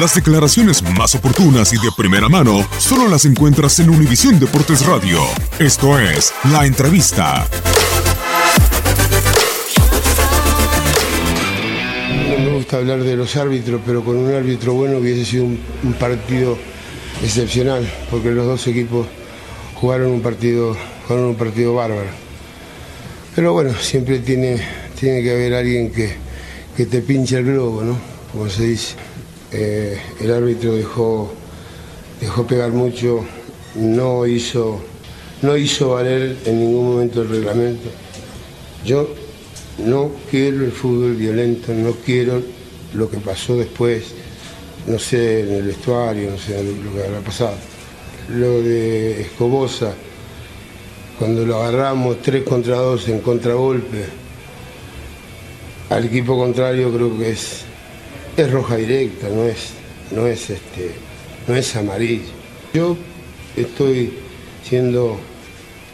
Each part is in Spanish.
Las declaraciones más oportunas y de primera mano solo las encuentras en Univisión Deportes Radio. Esto es La Entrevista. No me gusta hablar de los árbitros, pero con un árbitro bueno hubiese sido un, partido excepcional, porque los dos equipos jugaron un partido, jugaron un partido bárbaro. Pero bueno, siempre tiene, tiene que haber alguien que, que te pinche el globo, ¿no? Como se dice. Eh, el árbitro dejó, dejó pegar mucho, no hizo, no hizo valer en ningún momento el reglamento. Yo no quiero el fútbol violento, no quiero lo que pasó después, no sé, en el vestuario, no sé lo que habrá pasado. Lo de Escobosa, cuando lo agarramos tres contra dos en contragolpe, al equipo contrario creo que es, es roja directa, no es, no es este, no es amarillo. Yo estoy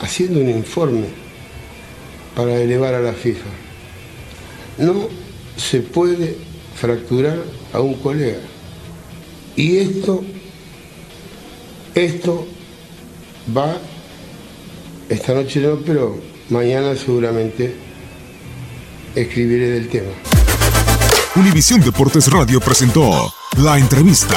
haciendo un informe para elevar a la FIFA. No se puede fracturar a un colega. Y esto, esto va, esta noche no, pero mañana seguramente escribiré del tema. Univisión Deportes Radio presentó La Entrevista.